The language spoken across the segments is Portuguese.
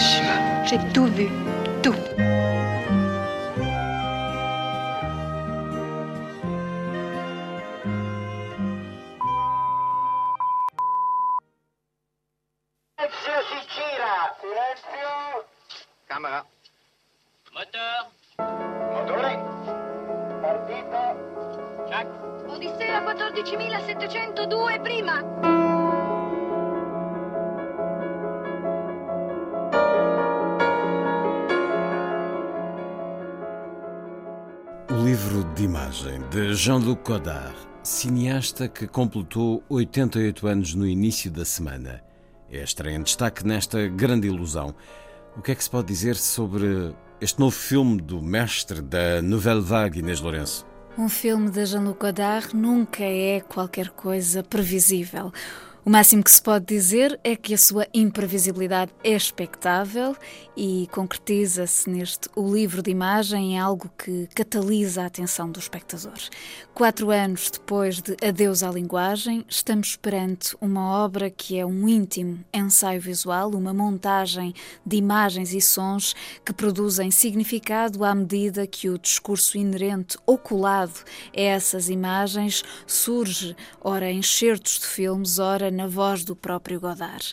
Hiroshima. J'ai tout vu, tout. Silenzio si gira, silenzio. Camera. Moteur. Motore. Partito. Jack. Odissea 14.702 prima. O livro de imagem de Jean-Luc Godard, cineasta que completou 88 anos no início da semana. É em destaque nesta grande ilusão. O que é que se pode dizer sobre este novo filme do mestre da Nouvelle Vague, Inês Lourenço? Um filme de Jean-Luc Godard nunca é qualquer coisa previsível. O máximo que se pode dizer é que a sua imprevisibilidade é expectável e concretiza-se neste O Livro de Imagem em algo que catalisa a atenção do espectador. Quatro anos depois de Adeus à Linguagem, estamos perante uma obra que é um íntimo ensaio visual, uma montagem de imagens e sons que produzem significado à medida que o discurso inerente ou colado a essas imagens surge, ora em certos de filmes, ora na voz do próprio Godard.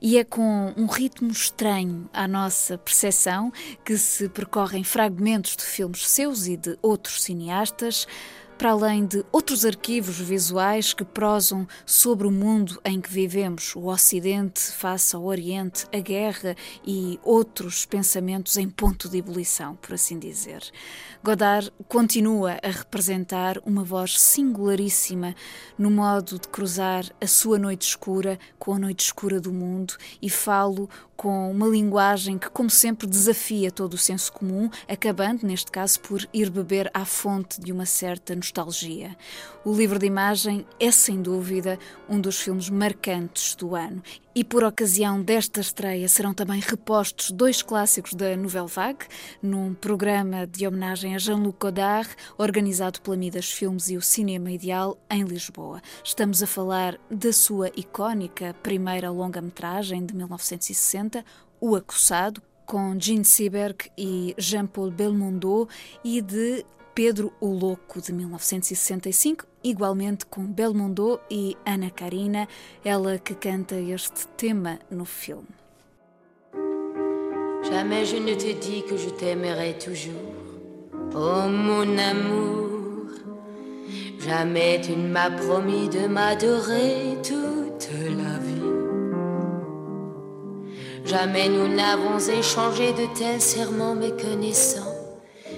E é com um ritmo estranho à nossa percepção que se percorrem fragmentos de filmes seus e de outros cineastas para além de outros arquivos visuais que prosam sobre o mundo em que vivemos, o Ocidente face ao Oriente, a guerra e outros pensamentos em ponto de ebulição, por assim dizer. Godard continua a representar uma voz singularíssima no modo de cruzar a sua noite escura com a noite escura do mundo e falo com uma linguagem que, como sempre, desafia todo o senso comum, acabando, neste caso, por ir beber à fonte de uma certa nostalgia. O livro de imagem é, sem dúvida, um dos filmes marcantes do ano. E por ocasião desta estreia serão também repostos dois clássicos da Nouvelle Vague, num programa de homenagem a Jean-Luc Godard, organizado pela Midas Filmes e o Cinema Ideal em Lisboa. Estamos a falar da sua icónica primeira longa-metragem de 1960, O Acossado, com Gene Seberg e Jean-Paul Belmondo, e de Pedro o Louco, de 1965, igualmente com Belmondo e Ana Karina, ela que canta este tema no filme. Jamais je ne te dis que je t'aimerai toujours. Oh mon amour, jamais tu ne m'as promis de m'adorer toute la vie. Jamais nous n'avons échangé de tels serments méconnaissants,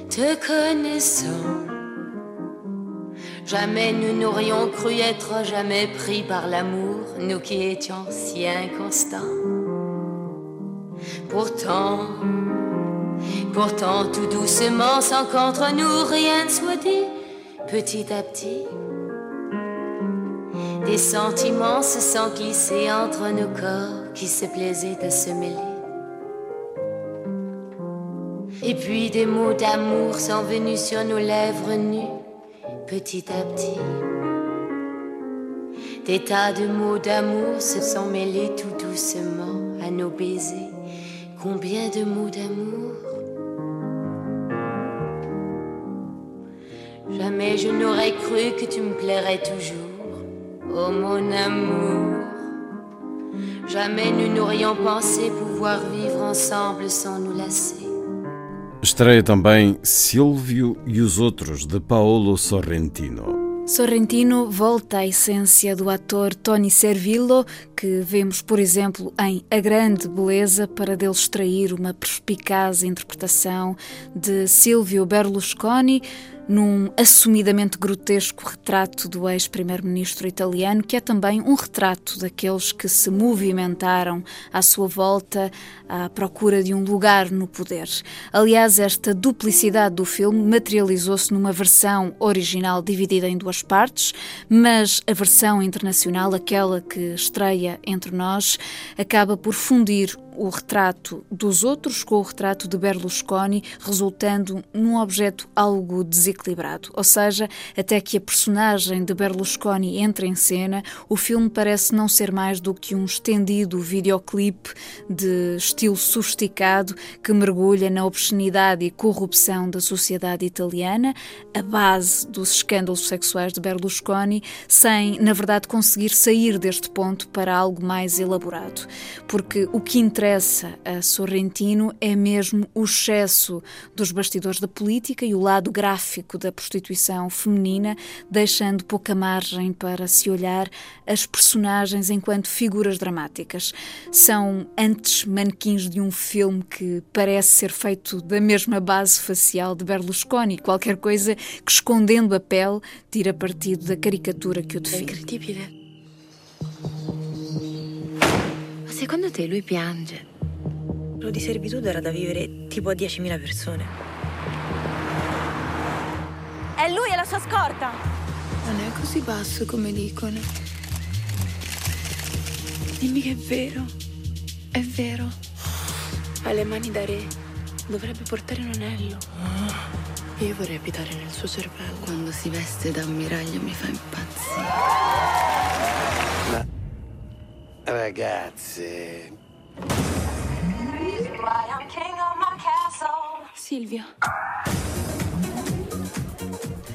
te connaissant. Jamais nous n'aurions cru être jamais pris par l'amour, nous qui étions si inconstants. Pourtant, pourtant tout doucement, sans qu'entre nous rien ne soit dit, petit à petit, des sentiments se sont glissés entre nos corps qui se plaisaient à se mêler. Puis des mots d'amour sont venus sur nos lèvres nues, petit à petit. Des tas de mots d'amour se sont mêlés tout doucement à nos baisers. Combien de mots d'amour? Jamais je n'aurais cru que tu me plairais toujours. Oh mon amour. Jamais nous n'aurions pensé pouvoir vivre ensemble sans nous lasser. Estreia também Silvio e os Outros, de Paolo Sorrentino. Sorrentino volta à essência do ator Tony Servillo, que vemos, por exemplo, em A Grande Beleza, para dele extrair uma perspicaz interpretação de Silvio Berlusconi, num assumidamente grotesco retrato do ex-primeiro-ministro italiano, que é também um retrato daqueles que se movimentaram à sua volta à procura de um lugar no poder. Aliás, esta duplicidade do filme materializou-se numa versão original dividida em duas partes, mas a versão internacional, aquela que estreia entre nós, acaba por fundir o retrato dos outros com o retrato de Berlusconi, resultando num objeto algo desequilibrado. Ou seja, até que a personagem de Berlusconi entre em cena, o filme parece não ser mais do que um estendido videoclipe de estilo sofisticado que mergulha na obscenidade e corrupção da sociedade italiana, a base dos escândalos sexuais de Berlusconi, sem, na verdade, conseguir sair deste ponto para algo mais elaborado. Porque o que interessa interessa a Sorrentino é mesmo o excesso dos bastidores da política e o lado gráfico da prostituição feminina, deixando pouca margem para se olhar as personagens enquanto figuras dramáticas. São antes manequins de um filme que parece ser feito da mesma base facial de Berlusconi, qualquer coisa que escondendo a pele tira partido da caricatura que o define. Secondo te lui piange? Quello di servitude era da vivere tipo a 10.000 persone. È lui e la sua scorta! Non è così basso come dicono. Dimmi che è vero. È vero. Ha le mani da re. Dovrebbe portare un anello. Io vorrei abitare nel suo cervello. Quando si veste da ammiraglio mi fa impazzire. Ragazze, Silvia.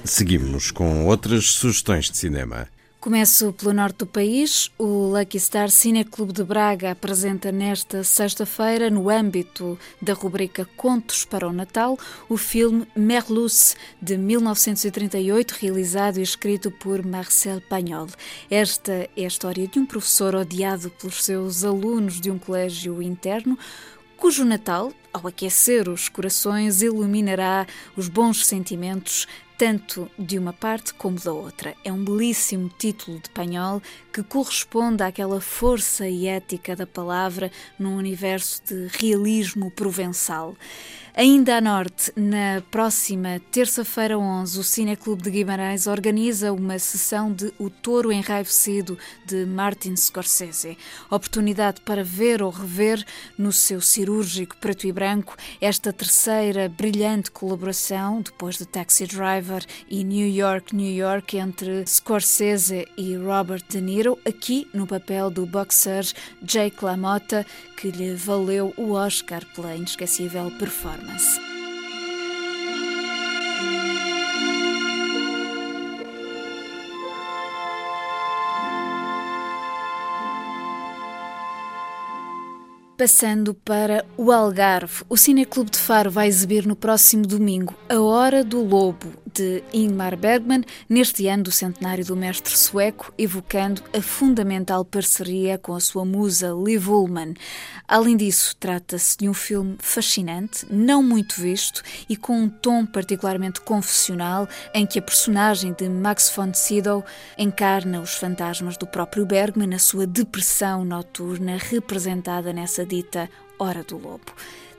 Seguimos com outras sugestões de cinema. Começo pelo norte do país. O Lucky Star Cine Clube de Braga apresenta nesta sexta-feira, no âmbito da rubrica Contos para o Natal, o filme Merluce, de 1938, realizado e escrito por Marcel Pagnol. Esta é a história de um professor odiado pelos seus alunos de um colégio interno, cujo Natal, ao aquecer os corações, iluminará os bons sentimentos tanto de uma parte como da outra. É um belíssimo título de Panhol que corresponde àquela força e ética da palavra num universo de realismo provençal. Ainda a norte, na próxima terça-feira 11, o Cineclube de Guimarães organiza uma sessão de O Touro Enraivecido de Martin Scorsese. Oportunidade para ver ou rever no seu cirúrgico preto e branco esta terceira brilhante colaboração, depois de Taxi Driver e New York, New York, entre Scorsese e Robert De Niro, aqui no papel do boxer Jake LaMotta, que lhe valeu o Oscar pela inesquecível performance. Passando para o Algarve, o Cineclube de Faro vai exibir no próximo domingo A Hora do Lobo, de Ingmar Bergman, neste ano do centenário do mestre sueco, evocando a fundamental parceria com a sua musa Liv Ullmann. Além disso, trata-se de um filme fascinante, não muito visto e com um tom particularmente confessional, em que a personagem de Max von Sydow encarna os fantasmas do próprio Bergman na sua depressão noturna, representada nessa dita Hora do Lobo.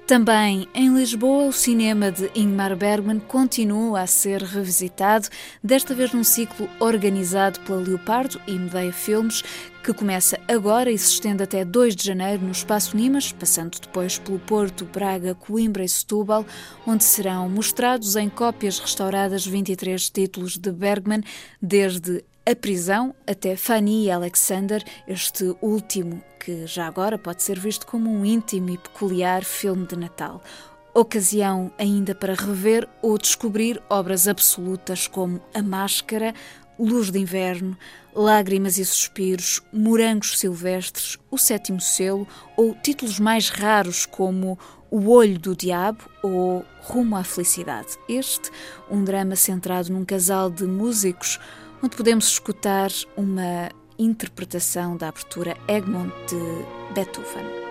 Também em Lisboa, o cinema de Ingmar Bergman continua a ser revisitado, desta vez num ciclo organizado pela Leopardo e Medeia Filmes, que começa agora e se estende até 2 de janeiro no Espaço Nimas, passando depois pelo Porto, Braga, Coimbra e Setúbal, onde serão mostrados em cópias restauradas 23 títulos de Bergman, desde a prisão até Fanny e Alexander, este último que já agora pode ser visto como um íntimo e peculiar filme de Natal. Ocasião ainda para rever ou descobrir obras absolutas como A Máscara, Luz de Inverno, Lágrimas e Suspiros, Morangos Silvestres, O Sétimo Selo ou títulos mais raros como O Olho do Diabo ou Rumo à Felicidade. Este, um drama centrado num casal de músicos onde podemos escutar uma interpretação da abertura Egmont de Beethoven.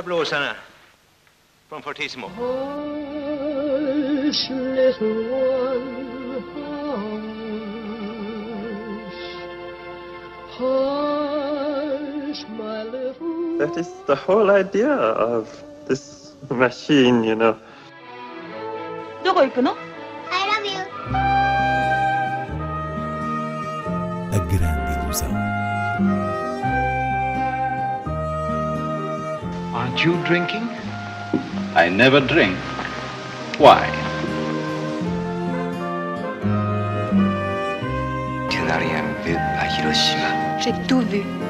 där blåsarna. Från Fortissimo. Hush, little one, hush. Hush, my little That is the whole idea of this machine, you know. どこ行くの I love you. A grande ilusão. Aren't you drinking? I never drink. Why? J'ai tout vu.